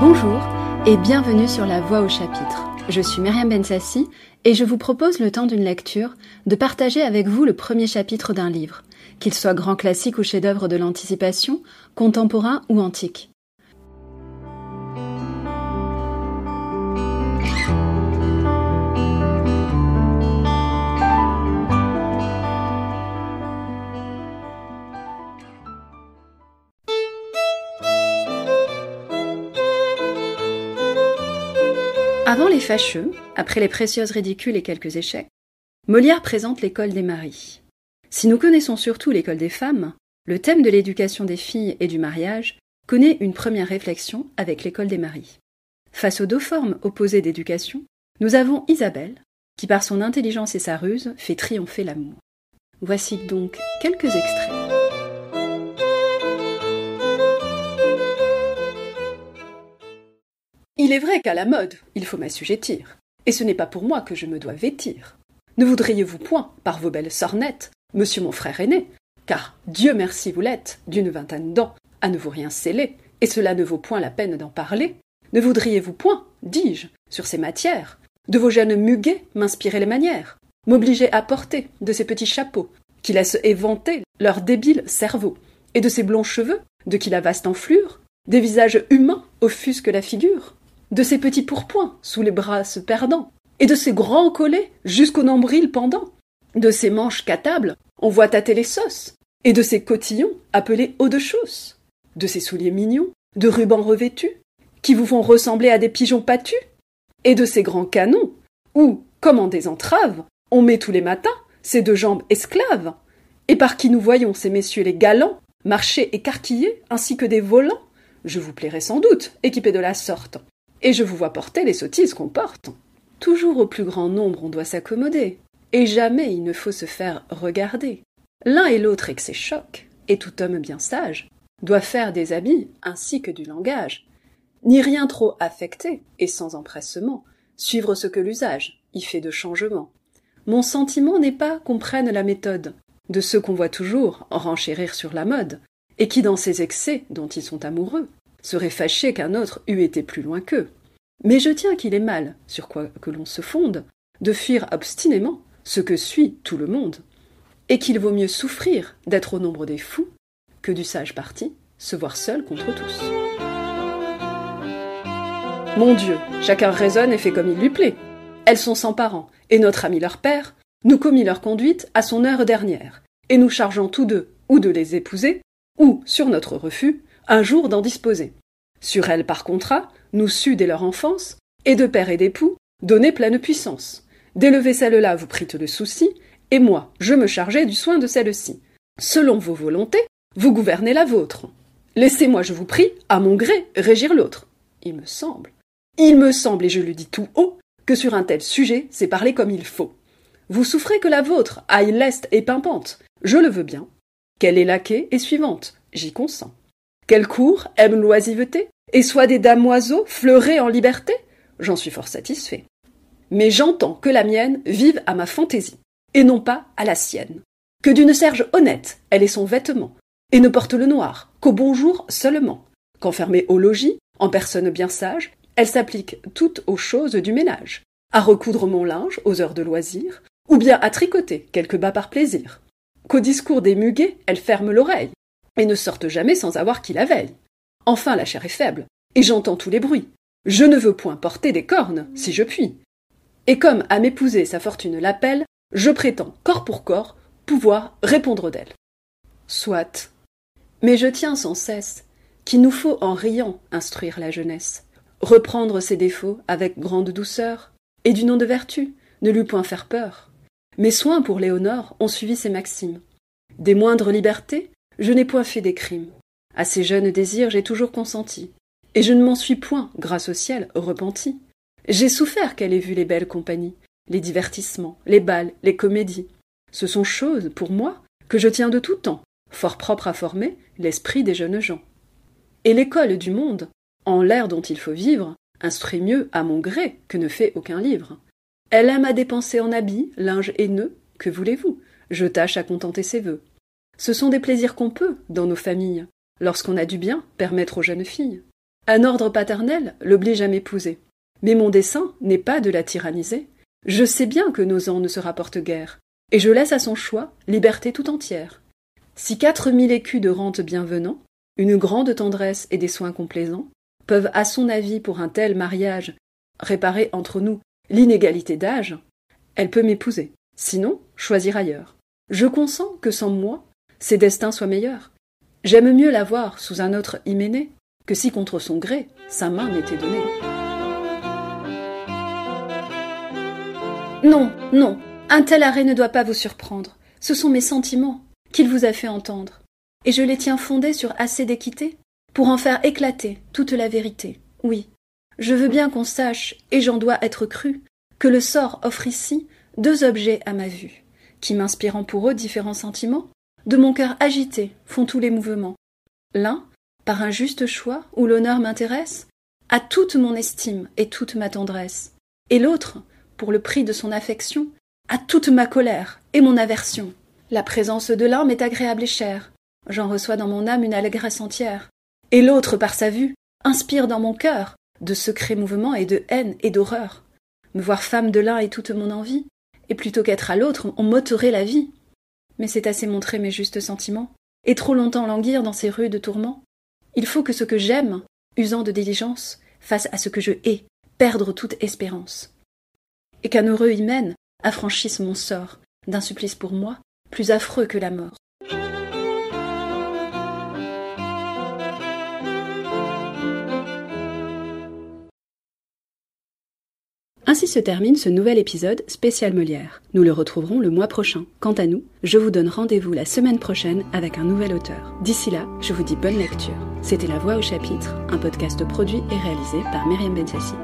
Bonjour et bienvenue sur La Voix au chapitre. Je suis Myriam Bensassi et je vous propose le temps d'une lecture de partager avec vous le premier chapitre d'un livre, qu'il soit grand classique ou chef-d'œuvre de l'anticipation, contemporain ou antique. Avant les fâcheux, après les précieuses ridicules et quelques échecs, Molière présente l'école des maris. Si nous connaissons surtout l'école des femmes, le thème de l'éducation des filles et du mariage connaît une première réflexion avec l'école des maris. Face aux deux formes opposées d'éducation, nous avons Isabelle, qui par son intelligence et sa ruse fait triompher l'amour. Voici donc quelques extraits. Il est vrai qu'à la mode, il faut m'assujettir, et ce n'est pas pour moi que je me dois vêtir. Ne voudriez-vous point, par vos belles sornettes, monsieur mon frère aîné, car Dieu merci vous l'êtes, d'une vingtaine d'ans, à ne vous rien sceller, et cela ne vaut point la peine d'en parler, ne voudriez-vous point, dis-je, sur ces matières, de vos jeunes muguets m'inspirer les manières, m'obliger à porter de ces petits chapeaux, qui laissent éventer leur débile cerveau, et de ces blonds cheveux, de qui la vaste enflure, des visages humains offusquent la figure, de ces petits pourpoints sous les bras se perdant, et de ces grands collets jusqu'au nombril pendant, de ces manches qu'à table on voit tâter les sauces, et de ces cotillons appelés hauts de chausse, de ces souliers mignons, de rubans revêtus, qui vous font ressembler à des pigeons pâtus, et de ces grands canons, où, comme en des entraves, on met tous les matins ces deux jambes esclaves, et par qui nous voyons ces messieurs les galants marcher écarquillés ainsi que des volants, je vous plairai sans doute, équipés de la sorte, et je vous vois porter les sottises qu'on porte. Toujours au plus grand nombre on doit s'accommoder, et jamais il ne faut se faire regarder. L'un et l'autre excès choc, et tout homme bien sage doit faire des habits ainsi que du langage, ni rien trop affecté et sans empressement, suivre ce que l'usage y fait de changement. Mon sentiment n'est pas qu'on prenne la méthode de ceux qu'on voit toujours renchérir sur la mode, et qui, dans ces excès dont ils sont amoureux, serait fâché qu'un autre eût été plus loin qu'eux. Mais je tiens qu'il est mal, sur quoi que l'on se fonde, de fuir obstinément ce que suit tout le monde, et qu'il vaut mieux souffrir d'être au nombre des fous que du sage parti se voir seul contre tous. Mon Dieu, chacun raisonne et fait comme il lui plaît. Elles sont sans parents, et notre ami leur père nous commit leur conduite à son heure dernière, et nous chargeons tous deux ou de les épouser, ou, sur notre refus, un jour d'en disposer. Sur elles, par contrat, nous sut dès leur enfance, et de père et d'époux, donner pleine puissance. D'élever celle-là, vous prîtes le souci, et moi, je me chargeai du soin de celle-ci. Selon vos volontés, vous gouvernez la vôtre. Laissez-moi, je vous prie, à mon gré, régir l'autre. Il me semble. Il me semble, et je le dis tout haut, que sur un tel sujet, c'est parler comme il faut. Vous souffrez que la vôtre aille leste et pimpante. Je le veux bien. Qu'elle est laquée et suivante? J'y consens. Quelle cour aime l'oisiveté, et soit des damoiseaux fleurés en liberté? J'en suis fort satisfait. Mais j'entends que la mienne vive à ma fantaisie, et non pas à la sienne. Que d'une serge honnête, elle est son vêtement, et ne porte le noir qu'au bonjour seulement. Qu'enfermée au logis, en personne bien sage, elle s'applique toutes aux choses du ménage, à recoudre mon linge aux heures de loisir, ou bien à tricoter quelques bas par plaisir. Qu'au discours des muguets, elle ferme l'oreille, et ne sortent jamais sans avoir qui la veille. Enfin la chair est faible, et j'entends tous les bruits. Je ne veux point porter des cornes, si je puis. Et comme à m'épouser sa fortune l'appelle, je prétends, corps pour corps, pouvoir répondre d'elle. Soit. Mais je tiens sans cesse qu'il nous faut en riant instruire la jeunesse, reprendre ses défauts avec grande douceur, et du nom de vertu, ne lui point faire peur. Mes soins pour Léonore ont suivi ses maximes. Des moindres libertés, je n'ai point fait des crimes. À ces jeunes désirs, j'ai toujours consenti. Et je ne m'en suis point, grâce au ciel, repenti. J'ai souffert qu'elle ait vu les belles compagnies, les divertissements, les bals, les comédies. Ce sont choses, pour moi, que je tiens de tout temps, fort propres à former l'esprit des jeunes gens. Et l'école du monde, en l'air dont il faut vivre, instruit mieux à mon gré que ne fait aucun livre. Elle aime à dépenser en habits, linge haineux, que voulez-vous? Je tâche à contenter ses vœux. Ce sont des plaisirs qu'on peut, dans nos familles, lorsqu'on a du bien, permettre aux jeunes filles. Un ordre paternel l'oblige à m'épouser. Mais mon dessein n'est pas de la tyranniser. Je sais bien que nos ans ne se rapportent guère, et je laisse à son choix liberté tout entière. Si quatre mille écus de rente bienvenant, une grande tendresse et des soins complaisants, peuvent, à son avis, pour un tel mariage, réparer entre nous l'inégalité d'âge, elle peut m'épouser. Sinon, choisir ailleurs. Je consens que sans moi, ses destins soient meilleurs. J'aime mieux la voir sous un autre hyménée que si contre son gré sa main m'était donnée. Non, non, un tel arrêt ne doit pas vous surprendre. Ce sont mes sentiments qu'il vous a fait entendre, et je les tiens fondés sur assez d'équité pour en faire éclater toute la vérité. Oui, je veux bien qu'on sache, et j'en dois être cru, que le sort offre ici deux objets à ma vue, qui m'inspirant pour eux différents sentiments, de mon cœur agité font tous les mouvements. L'un, par un juste choix où l'honneur m'intéresse, a toute mon estime et toute ma tendresse, et l'autre, pour le prix de son affection, a toute ma colère et mon aversion. La présence de l'un m'est agréable et chère, j'en reçois dans mon âme une allégresse entière, et l'autre, par sa vue, inspire dans mon cœur de secrets mouvements et de haine et d'horreur. Me voir femme de l'un est toute mon envie, et plutôt qu'être à l'autre, on m'ôterait la vie mais c'est assez montrer mes justes sentiments, et trop longtemps languir dans ces rues de tourments. Il faut que ce que j'aime, usant de diligence, fasse à ce que je hais, perdre toute espérance. Et qu'un heureux hymen affranchisse mon sort d'un supplice pour moi plus affreux que la mort. Ainsi se termine ce nouvel épisode spécial Molière. Nous le retrouverons le mois prochain. Quant à nous, je vous donne rendez-vous la semaine prochaine avec un nouvel auteur. D'ici là, je vous dis bonne lecture. C'était La Voix au chapitre, un podcast produit et réalisé par Myriam Bensassi.